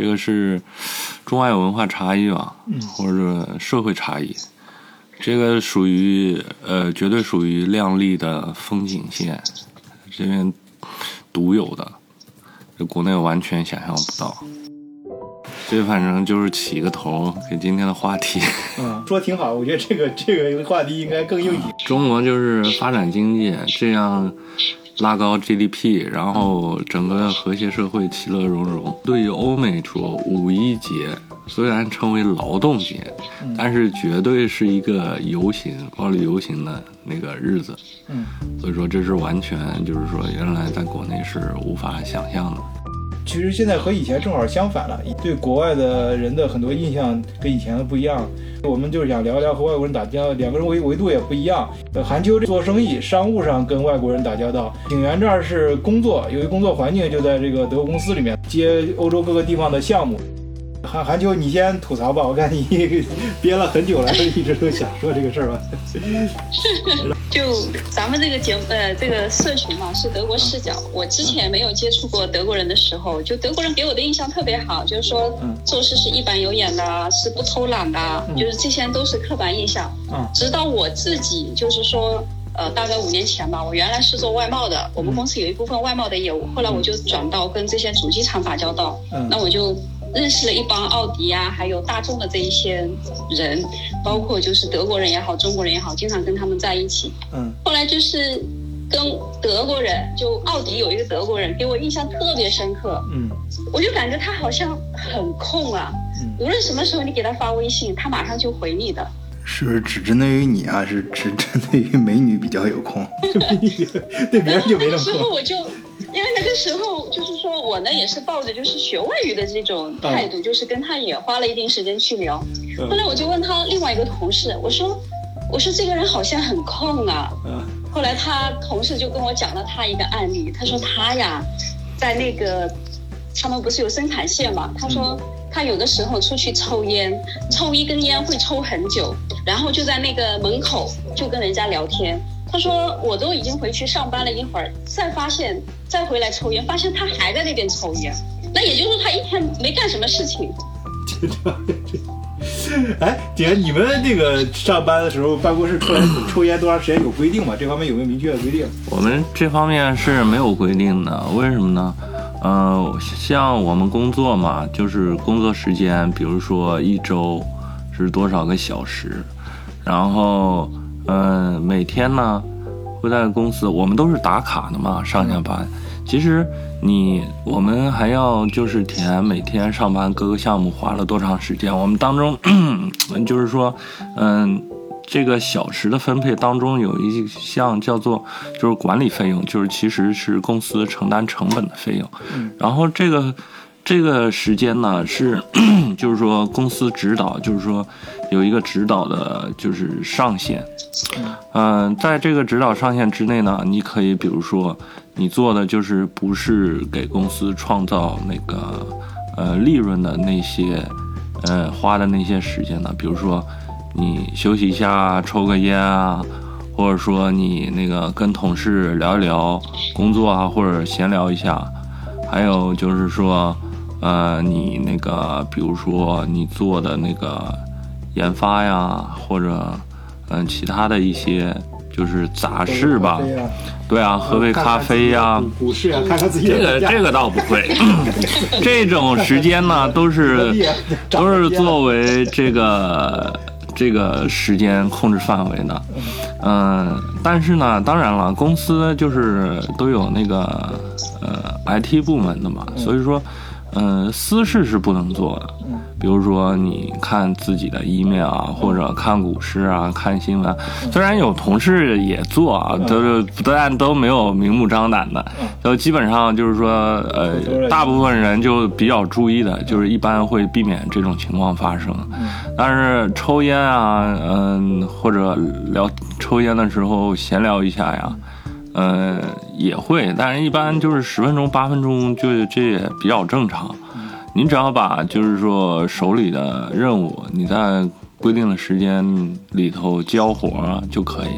这个是中外文化差异吧，或者社会差异。这个属于呃，绝对属于亮丽的风景线，这边独有的，这国内完全想象不到。这反正就是起个头，给今天的话题。嗯，说挺好，我觉得这个这个话题应该更应景。中国就是发展经济，这样拉高 GDP，然后整个和谐社会其乐融融。对于欧美说，五一节虽然称为劳动节，但是绝对是一个游行、暴力游行的那个日子。嗯，所以说这是完全就是说，原来在国内是无法想象的。其实现在和以前正好相反了，对国外的人的很多印象跟以前的不一样。我们就是想聊一聊和外国人打交道，两个人维维度也不一样。呃韩秋做生意，商务上跟外国人打交道；景元这儿是工作，由于工作环境就在这个德国公司里面接欧洲各个地方的项目。韩韩秋，你先吐槽吧，我看你 憋了很久了，一直都想说这个事儿吧。就咱们这个节目，呃，这个社群嘛，是德国视角。我之前没有接触过德国人的时候，就德国人给我的印象特别好，就是说做事是一板有眼的，是不偷懒的，就是这些都是刻板印象。嗯。直到我自己，就是说，呃，大概五年前吧，我原来是做外贸的，我们公司有一部分外贸的业务，后来我就转到跟这些主机厂打交道。嗯。那我就。认识了一帮奥迪啊，还有大众的这一些人，包括就是德国人也好，中国人也好，经常跟他们在一起。嗯。后来就是跟德国人，就奥迪有一个德国人，给我印象特别深刻。嗯。我就感觉他好像很空啊。嗯。无论什么时候你给他发微信，他马上就回你的。是不是只针对于你啊？是只针对于美女比较有空？对别人就没那么空。时候我就。因为那个时候，就是说我呢也是抱着就是学外语的这种态度，就是跟他也花了一定时间去聊。后来我就问他另外一个同事，我说：“我说这个人好像很空啊。”后来他同事就跟我讲了他一个案例，他说他呀，在那个他们不是有生产线嘛？他说他有的时候出去抽烟，抽一根烟会抽很久，然后就在那个门口就跟人家聊天。他说：“我都已经回去上班了一会儿，再发现再回来抽烟，发现他还在那边抽烟。那也就是说，他一天没干什么事情。”哎，姐，你们那个上班的时候，办公室抽抽烟多长时间有规定吗？这方面有没有明确的规定？我们这方面是没有规定的，为什么呢？呃，像我们工作嘛，就是工作时间，比如说一周是多少个小时，然后。嗯，每天呢会在公司，我们都是打卡的嘛，上下班。其实你我们还要就是填每天上班各个项目花了多长时间。我们当中 就是说，嗯，这个小时的分配当中有一项叫做就是管理费用，就是其实是公司承担成本的费用。然后这个。这个时间呢是，就是说公司指导，就是说有一个指导的，就是上限。嗯，在这个指导上限之内呢，你可以比如说你做的就是不是给公司创造那个呃利润的那些，呃花的那些时间呢，比如说你休息一下，抽个烟啊，或者说你那个跟同事聊一聊工作啊，或者闲聊一下，还有就是说。呃，你那个，比如说你做的那个研发呀，或者嗯其他的一些就是杂事吧，对啊，喝杯咖啡呀，股市啊，看看自己这个这个倒不会，这种时间呢都是 都是作为这个这个时间控制范围的，嗯，但是呢，当然了，公司就是都有那个呃 IT 部门的嘛，所以说。嗯，私事是不能做的。比如说你看自己的 email 啊，或者看股市啊，看新闻。虽然有同事也做啊，都是但都没有明目张胆的。就基本上就是说，呃，大部分人就比较注意的，就是一般会避免这种情况发生。但是抽烟啊，嗯，或者聊抽烟的时候闲聊一下呀。呃，也会，但是一般就是十分钟、八分钟，就这也比较正常。您只要把就是说手里的任务，你在规定的时间里头交活就可以。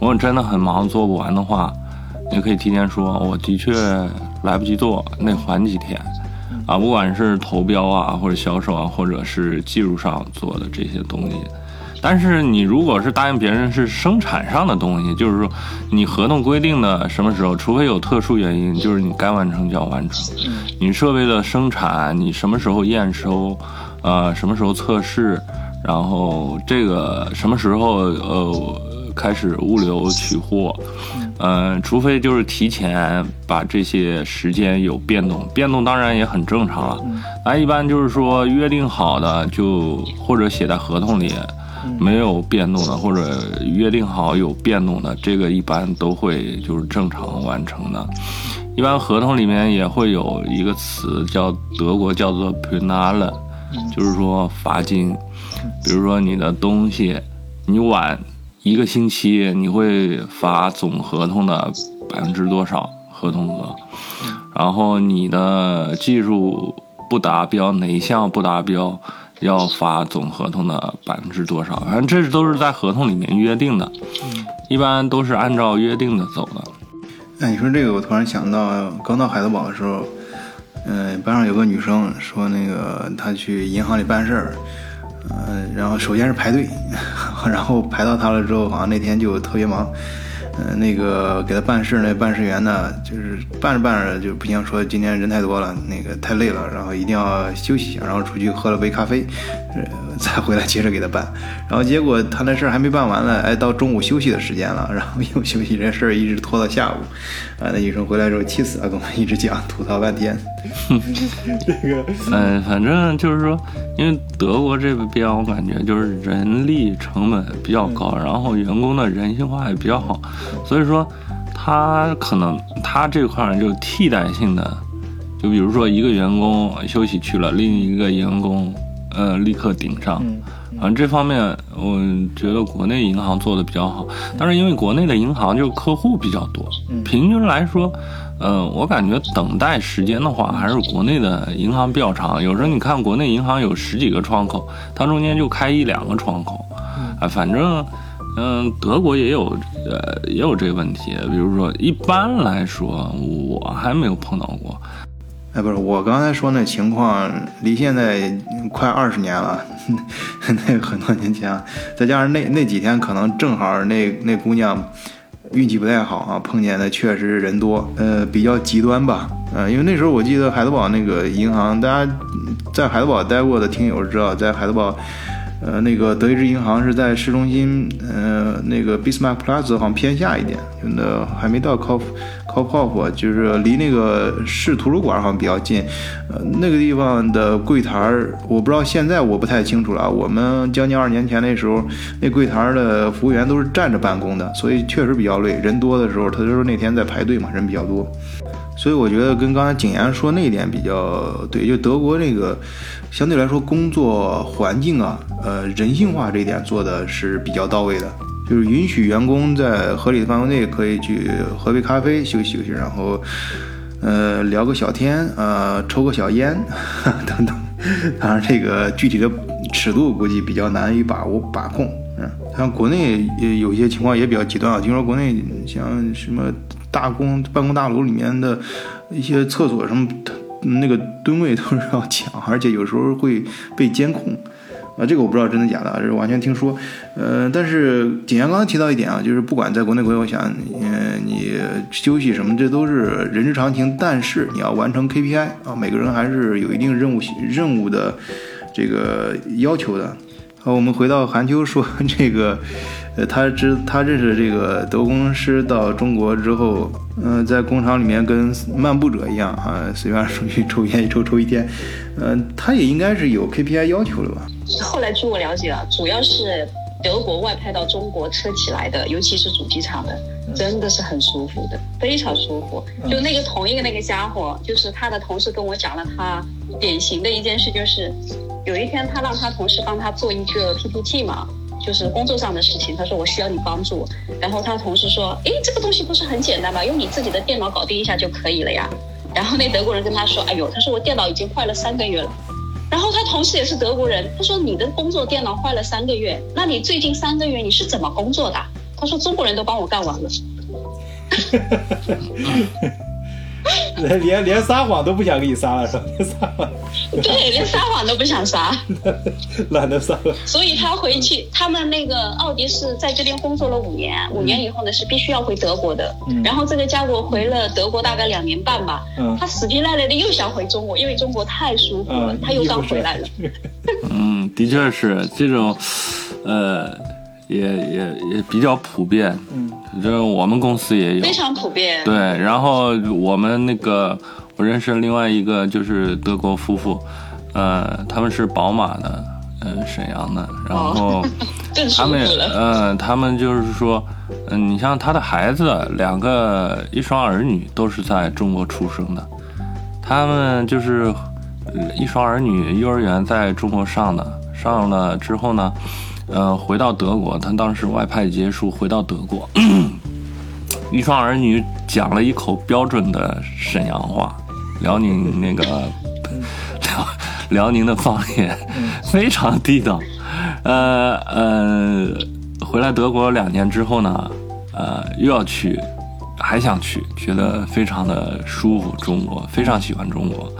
如果真的很忙做不完的话，你可以提前说，我的确来不及做，那缓几天。啊，不管是投标啊，或者销售啊，或者是技术上做的这些东西。但是你如果是答应别人是生产上的东西，就是说你合同规定的什么时候，除非有特殊原因，就是你该完成就要完成。你设备的生产，你什么时候验收，呃，什么时候测试，然后这个什么时候呃开始物流取货，嗯，除非就是提前把这些时间有变动，变动当然也很正常了。那一般就是说约定好的就或者写在合同里。没有变动的，或者约定好有变动的，这个一般都会就是正常完成的。一般合同里面也会有一个词叫德国叫做 Penale，就是说罚金。比如说你的东西你晚一个星期，你会罚总合同的百分之多少合同额？然后你的技术不达标，哪一项不达标？要发总合同的百分之多少？反正这都是在合同里面约定的，一般都是按照约定的走的。哎，你说这个，我突然想到，刚到海德堡的时候，嗯，班上有个女生说，那个她去银行里办事儿，嗯，然后首先是排队，然后排到她了之后，好像那天就特别忙。嗯，那个给他办事那办事员呢，就是办着办着就不行，说今天人太多了，那个太累了，然后一定要休息一下，然后出去喝了杯咖啡，再回来接着给他办。然后结果他那事儿还没办完呢，哎，到中午休息的时间了，然后又休息，这事儿一直拖到下午。啊，那医生回来之后气死了，跟我一直讲，吐槽半天。这个，嗯，反正就是说，因为德国这边我感觉就是人力成本比较高，然后员工的人性化也比较好，所以说他可能他这块儿就替代性的，就比如说一个员工休息去了，另一个员工呃立刻顶上。反正这方面，我觉得国内银行做的比较好，但是因为国内的银行就客户比较多，平均来说。嗯，我感觉等待时间的话，还是国内的银行比较长。有时候你看国内银行有十几个窗口，它中间就开一两个窗口。啊，反正，嗯，德国也有，呃，也有这个问题。比如说，一般来说，我还没有碰到过。哎，不是，我刚才说那情况，离现在快二十年了，那很多年前，再加上那那几天，可能正好那那姑娘。运气不太好啊，碰见的确实人多，呃，比较极端吧，呃，因为那时候我记得海德堡那个银行，大家在海德堡待过的听友知道，在海德堡，呃，那个德意志银行是在市中心，呃，那个 Bismarck Plaza 好像偏下一点，那还没到 Cof Cof。Cop 就是离那个市图书馆好像比较近，呃，那个地方的柜台儿，我不知道现在我不太清楚了。我们将近二十年前那时候，那柜台的服务员都是站着办公的，所以确实比较累。人多的时候，他就说那天在排队嘛，人比较多，所以我觉得跟刚才景言说那一点比较对，就德国那个相对来说工作环境啊，呃，人性化这一点做的是比较到位的。就是允许员工在合理的范围内可以去喝杯咖啡休息休息，然后，呃，聊个小天，呃，抽个小烟 等等。当然，这个具体的尺度估计比较难以把握把控。嗯，像国内也有些情况也比较极端啊，听说国内像什么大公办公大楼里面的一些厕所什么，那个吨位都是要抢，而且有时候会被监控。啊，这个我不知道真的假的，这是完全听说。呃，但是景阳刚提到一点啊，就是不管在国内国外，我想，嗯，你休息什么，这都是人之常情。但是你要完成 KPI 啊，每个人还是有一定任务任务的这个要求的。好，我们回到韩秋说 这个，呃，他知他认识这个德国工程师到中国之后，嗯，在工厂里面跟漫步者一样啊，随便出去抽烟一抽抽一天，嗯，他也应该是有 KPI 要求的吧？后来据我了解啊，主要是德国外派到中国车企来的，尤其是主机厂的，真的是很舒服的，非常舒服。就那个同一个那个家伙，就是他的同事跟我讲了他典型的一件事，就是有一天他让他同事帮他做一个 PPT 嘛，就是工作上的事情，他说我需要你帮助，然后他同事说，诶，这个东西不是很简单吗？用你自己的电脑搞定一下就可以了呀。然后那德国人跟他说，哎呦，他说我电脑已经坏了三个月了。然后他同时也是德国人，他说你的工作电脑坏了三个月，那你最近三个月你是怎么工作的？他说中国人都帮我干完了。连连撒谎都不想给你撒了，是吧？连撒谎，对，连撒谎都不想撒。懒得撒了。所以他回去，他们那个奥迪是在这边工作了五年，五年以后呢是必须要回德国的。嗯然后这个家伙回了德国大概两年半吧，嗯他死皮赖脸的又想回中国，因为中国太舒服了，嗯，他又刚回来了。嗯，的确是这种，呃，也也也比较普遍。嗯，这我们公司也有非。常普遍。对，然后我们那个我认识另外一个就是德国夫妇，呃，他们是宝马的，嗯、沈阳的，然后 他们。呃，他们就是说，嗯、你像他的孩子两个一双儿女都是在中国出生的，他们就是呃一双儿女幼儿园在中国上的，上了之后呢，呃，回到德国，他当时外派结束回到德国，一双儿女讲了一口标准的沈阳话，辽宁那个辽 辽宁的方言，非常地道。呃呃，回来德国两年之后呢，呃，又要去，还想去，觉得非常的舒服，中国非常喜欢中国。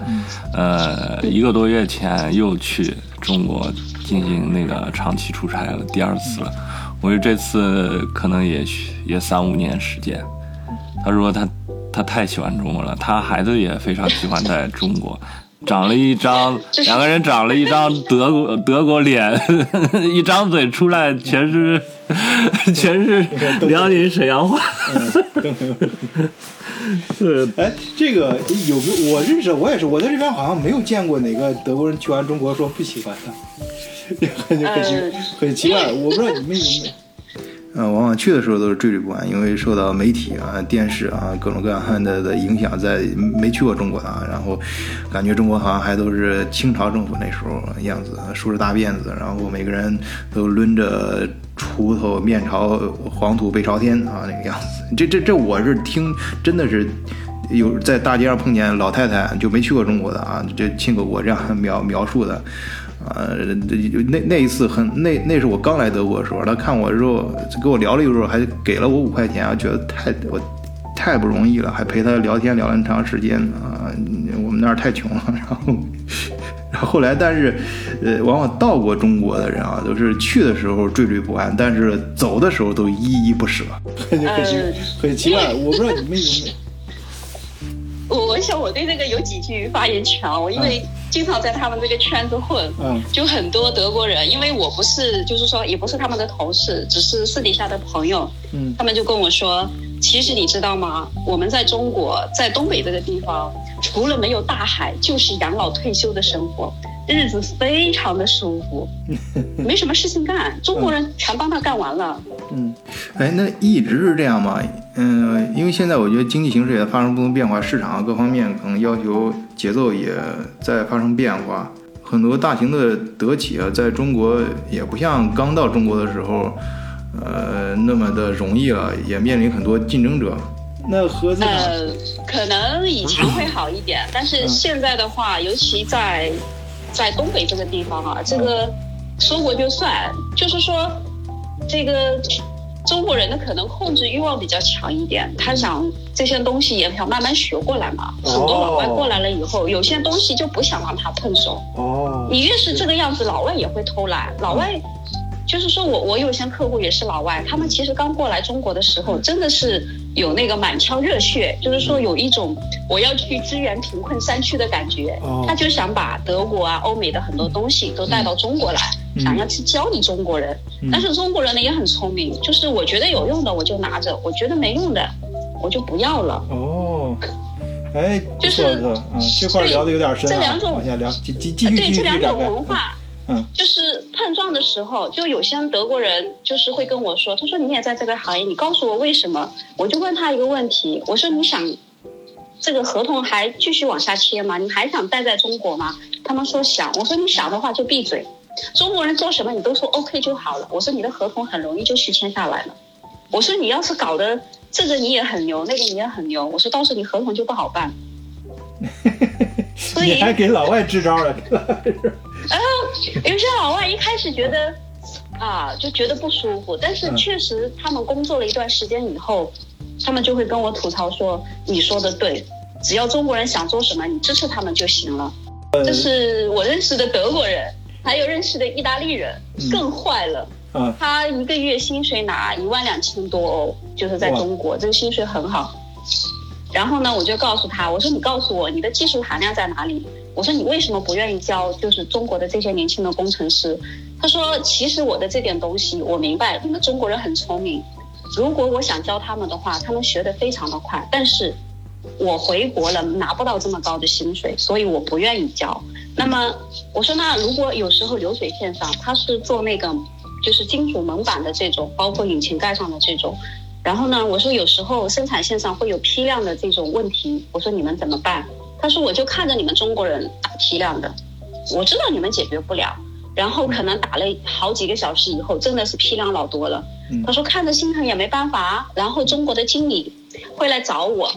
呃，一个多月前又去中国进行那个长期出差了，第二次了。我觉得这次可能也许也三五年时间。他说他他太喜欢中国了，他孩子也非常喜欢在中国，长了一张 两个人长了一张德国 德国脸，一张嘴出来全是全是辽宁沈阳话。是哎，这个有没有我认识？我也是，我在这边好像没有见过哪个德国人去完中国说不喜欢的，很很奇呃很奇怪。我不知道你们有没有。呃，往往去的时候都是惴惴不安，因为受到媒体啊、电视啊各种各样的的影响，在没去过中国的啊，然后感觉中国好像还都是清朝政府那时候样子，梳着大辫子，然后每个人都抡着锄头面朝黄土背朝天啊那个样子。这这这我是听，真的是。有在大街上碰见老太太，就没去过中国的啊，这亲口我这样 描描述的，呃，那那一次很那那是我刚来德国的时候，他看我之后跟我聊了一会儿，还给了我五块钱，啊觉得太我太不容易了，还陪他聊天聊了很长时间啊、我们那儿太穷了，然后。然后后来，但是，呃，往往到过中国的人啊，都是去的时候惴惴不安，但是走的时候都依依不舍。很很奇很奇怪，我不知道你们有没有。我我想我对这个有几句发言权啊，我因为经常在他们这个圈子混，嗯。就很多德国人，因为我不是，就是说也不是他们的同事，只是私底下的朋友，嗯。他们就跟我说，其实你知道吗？我们在中国，在东北这个地方，除了没有大海，就是养老退休的生活，日子非常的舒服，没什么事情干，中国人全帮他干完了。嗯哎，那一直是这样吗？嗯、因为现在我觉得经济形势也发生不同变化，市场各方面可能要求节奏也在发生变化。很多大型的德企啊，在中国也不像刚到中国的时候，呃，那么的容易了，也面临很多竞争者。那合资，呃，可能以前会好一点，但是现在的话，尤其在在东北这个地方啊，这个说过就算，就是说这个中国人呢，可能控制欲望比较强一点，他想这些东西也想慢慢学过来嘛。很多老外过来了以后，有些东西就不想让他碰手。哦，你越是这个样子，老外也会偷懒。老外就是说我我有些客户也是老外，他们其实刚过来中国的时候，真的是有那个满腔热血，就是说有一种我要去支援贫困山区的感觉哦。他就想把德国啊、欧美的很多东西都带到中国来，嗯想要去教你中国人。但是中国人呢也很聪明，就是我觉得有用的我就拿着，我觉得没用的我就不要了。哦，哎，就是这块聊的有点深啊，这两种往下聊，继继继续对继续这两种。文化，嗯就是碰撞的时候，就有些德国人就是会跟我说，他说你也在这个行业，你告诉我为什么？我就问他一个问题，我说你想这个合同还继续往下签吗？你还想待在中国吗？他们说想，我说你想的话就闭嘴。中国人做什么你都说 OK 就好了。我说你的合同很容易就续签下来了。我说你要是搞得这个你也很牛，那个你也很牛，我说到时候你合同就不好办。所以你还给老外支招了，然后有些老外一开始觉得啊，就觉得不舒服，但是嗯确实他们工作了一段时间以后，他们就会跟我吐槽说：“你说的对，只要中国人想做什么，你支持他们就行了。这是我认识的德国人，还有认识的意大利人，更坏了。嗯，他一个月薪水拿一万两千多欧，就是在中国，这个薪水很好。然后呢，我就告诉他，我说你告诉我你的技术含量在哪里？我说你为什么不愿意教就是中国的这些年轻的工程师？他说其实我的这点东西我明白，你们中国人很聪明，如果我想教他们的话，他们学得非常的快，但是我回国了拿不到这么高的薪水，所以我不愿意教。那么我说那如果有时候流水线上他是做那个。就是金属门板的这种，包括引擎盖上的这种。然后呢，我说有时候生产线上会有批量的这种问题，我说你们怎么办？他说我就看着你们中国人打批量的，我知道你们解决不了。然后可能打了好几个小时以后，真的是批量老多了。他说看着心疼也没办法。然后中国的经理会来找我，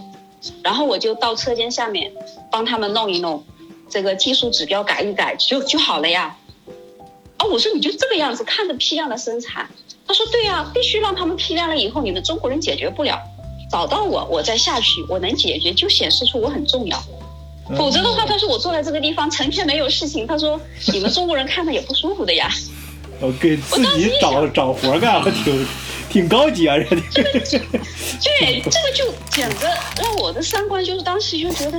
然后我就到车间下面帮他们弄一弄，这个技术指标改一改就就好了呀。哦，我说你就这个样子看着批量的生产，他说对呀，必须让他们批量了以后，你们中国人解决不了，找到我，我再下去，我能解决就显示出我很重要，否则的话，他说我坐在这个地方成天没有事情，他说你们中国人看着也不舒服的呀。我给自己找找活干，我挺挺高级啊，这这个对，这个就简直让我的三观就是当时就觉得，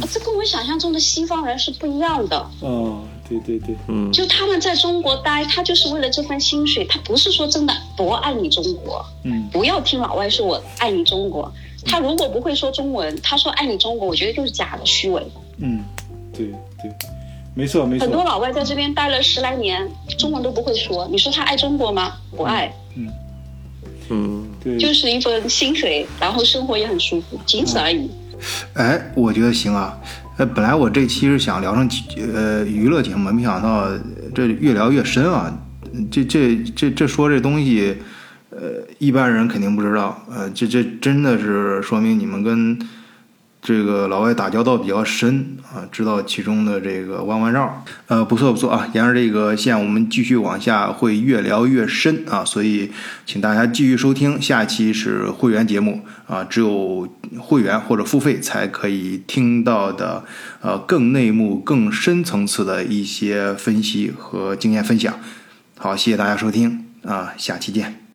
啊，这跟我想象中的西方人是不一样的。哦。对对对，嗯，就他们在中国待，他就是为了这份薪水，他不是说真的多爱你中国，嗯，不要听老外说我爱你中国，他如果不会说中文，他说爱你中国，我觉得就是假的虚伪。嗯，对对，没错没错。很多老外在这边待了十来年，中文都不会说，你说他爱中国吗？不爱。嗯嗯，对，就是一份薪水，然后生活也很舒服，仅此而已。哎，我觉得行啊。呃，本来我这期是想聊成呃娱乐节目，没想到这越聊越深啊！这这这这说这东西，呃，一般人肯定不知道，呃，这这真的是说明你们跟。这个老外打交道比较深啊，知道其中的这个弯弯绕，呃，不错不错啊。沿着这个线，我们继续往下会越聊越深啊，所以请大家继续收听，下期是会员节目啊，只有会员或者付费才可以听到的，呃，更内幕、更深层次的一些分析和经验分享。好，谢谢大家收听啊，下期见。